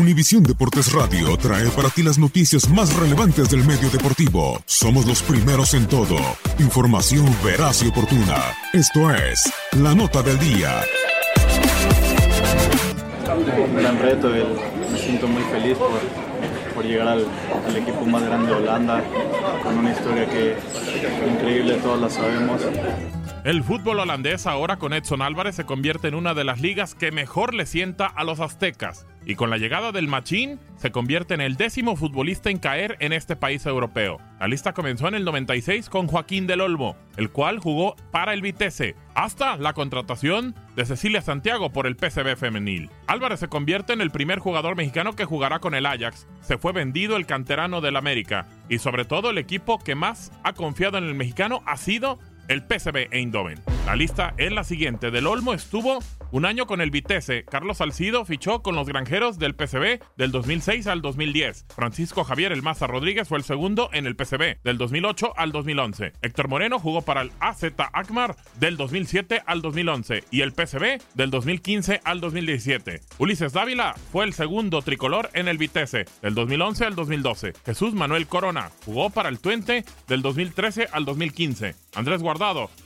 Univisión Deportes Radio trae para ti las noticias más relevantes del medio deportivo. Somos los primeros en todo. Información veraz y oportuna. Esto es La Nota del Día. Un gran reto, me siento muy feliz por, por llegar al, al, equipo más grande de Holanda, con una historia que increíble, todos la sabemos. El fútbol holandés ahora con Edson Álvarez se convierte en una de las ligas que mejor le sienta a los aztecas y con la llegada del Machín se convierte en el décimo futbolista en caer en este país europeo. La lista comenzó en el 96 con Joaquín del Olmo, el cual jugó para el Vitesse, hasta la contratación de Cecilia Santiago por el PCB femenil. Álvarez se convierte en el primer jugador mexicano que jugará con el Ajax. Se fue vendido el canterano del América y sobre todo el equipo que más ha confiado en el mexicano ha sido el PSV Eindhoven. La lista es la siguiente. Del Olmo estuvo un año con el Vitesse. Carlos Salcido fichó con los granjeros del PSV del 2006 al 2010. Francisco Javier El Maza Rodríguez fue el segundo en el PSV del 2008 al 2011. Héctor Moreno jugó para el AZ Akmar del 2007 al 2011 y el PSV del 2015 al 2017. Ulises Dávila fue el segundo tricolor en el Vitesse del 2011 al 2012. Jesús Manuel Corona jugó para el Twente del 2013 al 2015. Andrés Guardado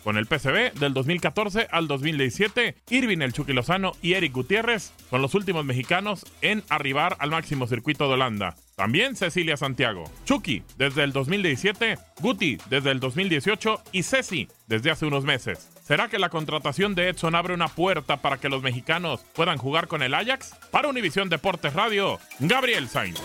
con el PSV del 2014 al 2017. Irving El Chucky Lozano y Eric Gutiérrez son los últimos mexicanos en arribar al máximo circuito de Holanda. También Cecilia Santiago. Chucky desde el 2017, Guti desde el 2018 y Ceci desde hace unos meses. ¿Será que la contratación de Edson abre una puerta para que los mexicanos puedan jugar con el Ajax? Para Univisión Deportes Radio, Gabriel Sainz.